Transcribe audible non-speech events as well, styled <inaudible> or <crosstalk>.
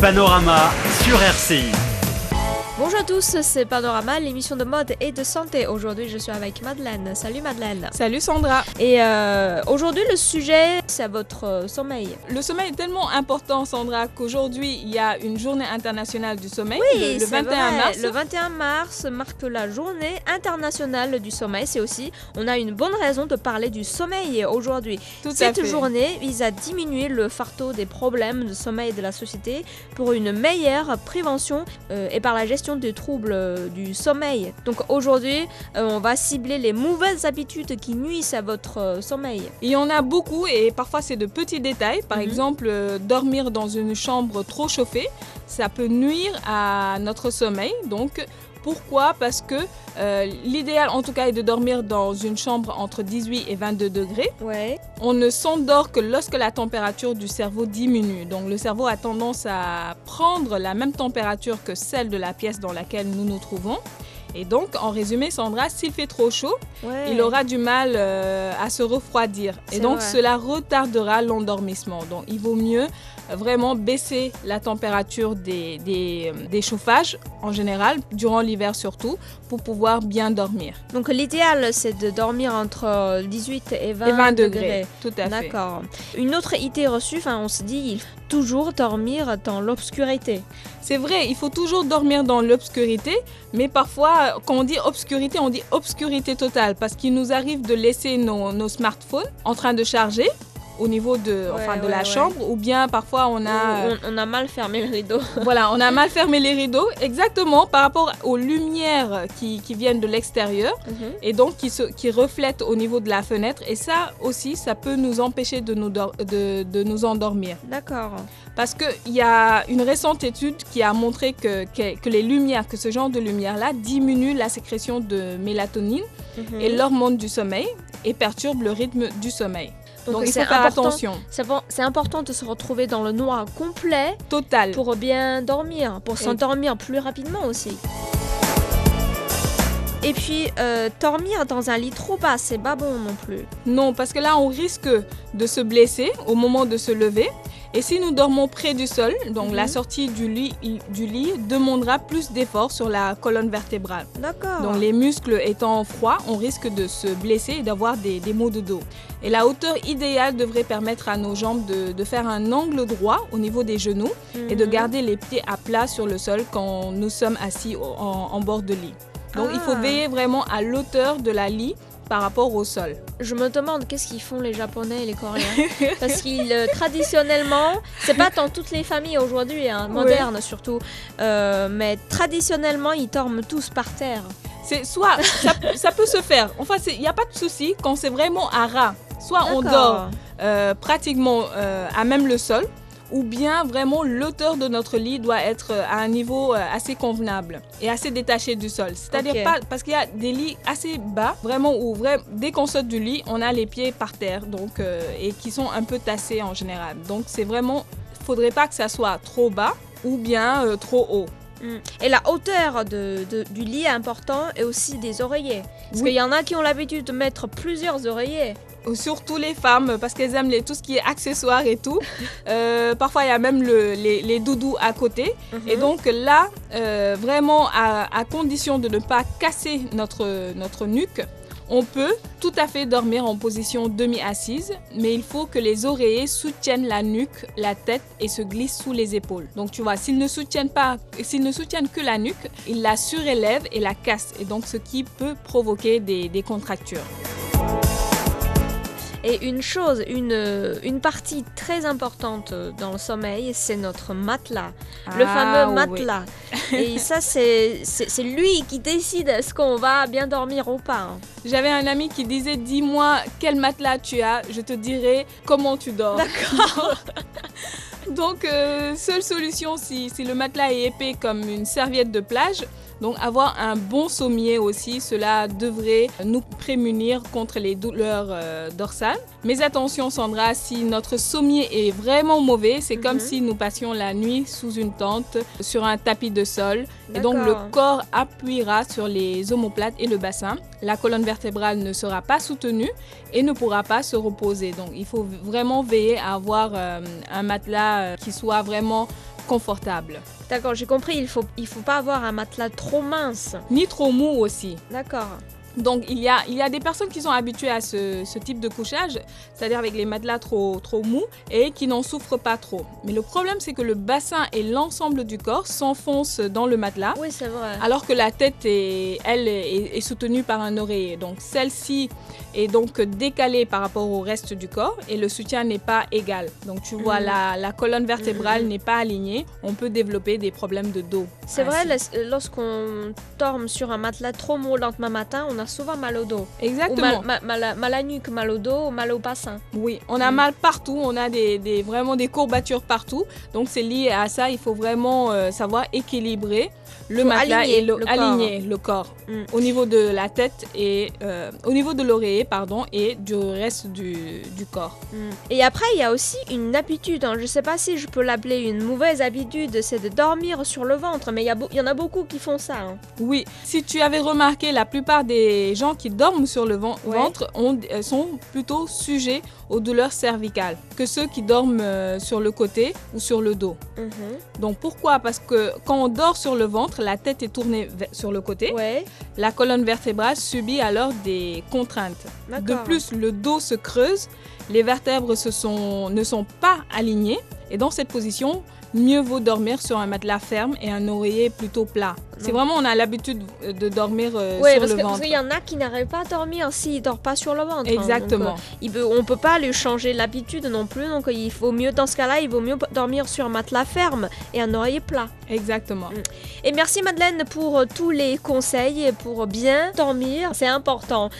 Panorama sur RCI. Bonjour à tous, c'est Panorama, l'émission de mode et de santé. Aujourd'hui, je suis avec Madeleine. Salut Madeleine. Salut Sandra. Et euh, aujourd'hui, le sujet, c'est votre euh, sommeil. Le sommeil est tellement important, Sandra, qu'aujourd'hui, il y a une journée internationale du sommeil, Oui, le, le c'est 21 vrai. mars. Le 21 mars marque la journée internationale du sommeil. C'est aussi, on a une bonne raison de parler du sommeil aujourd'hui. Cette journée vise à diminuer le fardeau des problèmes de sommeil de la société pour une meilleure prévention euh, et par la gestion des troubles euh, du sommeil. Donc aujourd'hui, euh, on va cibler les mauvaises habitudes qui nuisent à votre euh, sommeil. Il y en a beaucoup et parfois c'est de petits détails. Par Mhm. exemple, dormir dans une chambre trop chauffée, ça peut nuire à notre sommeil. Donc, pourquoi? Parce que euh, l'idéal en tout cas est de dormir dans une chambre entre 18 et 22 degrés. Ouais. On ne s'endort que lorsque la température du cerveau diminue. Donc le cerveau a tendance à prendre la même température que celle de la pièce dans laquelle nous nous trouvons. Et donc, en résumé, Sandra, s'il fait trop chaud, Ouais. il aura du mal euh, à se refroidir. Et donc, vrai. cela retardera l'endormissement. Donc, il vaut mieux vraiment baisser la température des, des, euh, des chauffages en général, durant l'hiver surtout, pour pouvoir bien dormir. Donc l'idéal, c'est de dormir entre euh, 18 et 20, Et 20 degrés, tout à fait. D'accord. Une autre idée reçue, enfin, on se dit, il faut toujours dormir dans l'obscurité. C'est vrai, il faut toujours dormir dans l'obscurité, mais parfois, quand on dit obscurité, on dit obscurité totale, parce qu'il nous arrive de laisser nos, nos smartphones en train de charger au niveau de, enfin, de ouais, la ouais. chambre, ou bien parfois on a... On, on a mal fermé le rideau. <laughs> voilà, on a mal fermé les rideaux, exactement par rapport aux lumières qui, qui viennent de l'extérieur et donc qui, se, qui reflètent au niveau de la fenêtre. Et ça aussi, ça peut nous empêcher de nous, de, de nous endormir. D'accord. Parce qu'il y a une récente étude qui a montré que, que, que les lumières, que ce genre de lumière-là diminue la sécrétion de mélatonine Mhm. et l'hormone du sommeil et perturbe le rythme du sommeil. Donc, il faut faire attention. C'est important de se retrouver dans le noir complet Total. pour bien dormir, pour Et- s'endormir plus rapidement aussi. Et puis, euh, dormir dans un lit trop bas, c'est pas bon non plus. Non, parce que là, on risque de se blesser au moment de se lever. Et si nous dormons près du sol, donc Mhm. la sortie du lit, du lit demandera plus d'efforts sur la colonne vertébrale. D'accord. Donc les muscles étant froids, on risque de se blesser et d'avoir des, des maux de dos. Et la hauteur idéale devrait permettre à nos jambes de, de faire un angle droit au niveau des genoux et de Mhm. garder les pieds à plat sur le sol quand nous sommes assis en bord de lit. Donc il faut Ah. veiller vraiment à l'auteur de la lit par rapport au sol. Je me demande qu'est-ce qu'ils font les Japonais et les Coréens. <laughs> Parce qu'ils, euh, traditionnellement, c'est pas dans toutes les familles aujourd'hui, hein, modernes surtout, euh, mais traditionnellement, ils dorment tous par terre. C'est soit ça, ça peut se faire. Enfin, il n'y a pas de souci quand c'est vraiment à ras. Soit on dort euh, pratiquement à même le sol, ou bien vraiment l'auteur de notre lit doit être euh, à un niveau euh, assez convenable et assez détaché du sol. C'est-à-dire pas parce qu'il y a des lits assez bas, vraiment où vrai, dès qu'on saute du lit, on a les pieds par terre, donc euh, et qui sont un peu tassés en général. Donc c'est vraiment, faudrait pas que ça soit trop bas ou bien euh, trop haut. Mm. Et la hauteur de, de- du lit est important et aussi des oreillers. Parce Oui. qu'il y en a qui ont l'habitude de mettre plusieurs oreillers. Surtout les femmes, parce qu'elles aiment les- tout ce qui est accessoires et tout. <laughs> Euh, parfois, il y a même le- les, les doudous à côté. Et Mhm. donc là, euh, vraiment, à, à condition de ne pas casser notre, notre nuque, on peut tout à fait dormir en position demi-assise, mais il faut que les oreillers soutiennent la nuque, la tête et se glissent sous les épaules. Donc tu vois, s'ils ne soutiennent pas, s'ils ne soutiennent que la nuque, ils la surélèvent et la cassent, et donc ce qui peut provoquer des, des contractures. Et une chose, une, une partie très importante dans le sommeil, c'est notre matelas. le Ah, fameux oui. matelas. Et <laughs> ça, c'est lui qui décide est-ce qu'on va bien dormir ou pas. hein. J'avais un ami qui disait Dis-moi quel matelas tu as, je te dirai comment tu dors. D'accord. <laughs> Donc, euh, seule solution si, si le matelas est épais comme une serviette de plage, donc avoir un bon sommier aussi, cela devrait nous prémunir contre les douleurs euh, dorsales. Mais attention Sandra, si notre sommier est vraiment mauvais, c'est comme Mhm. si nous passions la nuit sous une tente, sur un tapis de sol. Et donc le corps appuiera sur les omoplates et le bassin. La colonne vertébrale ne sera pas soutenue et ne pourra pas se reposer. Donc il faut vraiment veiller à avoir euh, un matelas euh, qui soit vraiment confortable. D'accord, j'ai compris, il faut, il faut pas avoir un matelas trop mince. Ni trop mou aussi. D'accord. Donc il y a, il y a des personnes qui sont habituées à ce, ce type de couchage, c'est-à-dire avec les matelas trop, trop mous et qui n'en souffrent pas trop. Mais le problème c'est que le bassin et l'ensemble du corps s'enfoncent dans le matelas. Oui, c'est vrai. Alors que la tête, est, elle, est, est soutenue par un oreiller. Donc celle-ci est donc décalée par rapport au reste du corps et le soutien n'est pas égal. Donc tu vois, Mhm. la, la colonne vertébrale Mhm. n'est pas alignée. On peut développer des problèmes de dos. C'est vrai, les- lorsqu'on dorme sur un matelas trop mou le lendemain matin, on a souvent mal au dos. Ou Exactement. mal, ma- mal à- mal à la nuque, mal au dos, mal au bassin. Oui, on a Mm. mal partout, on a des, des- vraiment des courbatures partout. Donc c'est lié à ça, il faut vraiment euh, savoir équilibrer le Faut matelas aligner et le, le corps. aligner le corps Mm. au niveau de la tête et euh, au niveau de l'oreiller pardon et du reste du, du corps. Mm. Et après, il y a aussi une habitude, hein, je sais pas si je peux l'appeler une mauvaise habitude, c'est de dormir sur le ventre, mais il y, y en a beaucoup qui font ça. hein. Oui, si tu avais remarqué, la plupart des gens qui dorment sur le ven- Ouais. ventre ont- euh, sont plutôt sujets aux douleurs cervicales que ceux qui dorment euh, sur le côté ou sur le dos. Mhm. Donc pourquoi? Parce que quand on dort sur le ventre, la tête est tournée sur le côté. Ouais, La colonne vertébrale subit alors des contraintes. De plus, le dos se creuse, les vertèbres se sont- ne sont pas alignées et dans cette position, mieux vaut dormir sur un matelas ferme et un oreiller plutôt plat. C'est vraiment, on a l'habitude de dormir euh, Ouais, sur parce le que- parce ventre. qu'il y en a qui n'arrivent pas à dormir s'ils ne dorment pas sur le ventre. hein. Exactement. Donc, euh, il peut, on peut pas lui changer l'habitude non plus, donc euh, il faut mieux, dans ce cas-là, il vaut mieux dormir sur un matelas ferme et un oreiller plat. Exactement. Et merci Madeleine pour euh, tous les conseils et pour bien dormir, c'est important.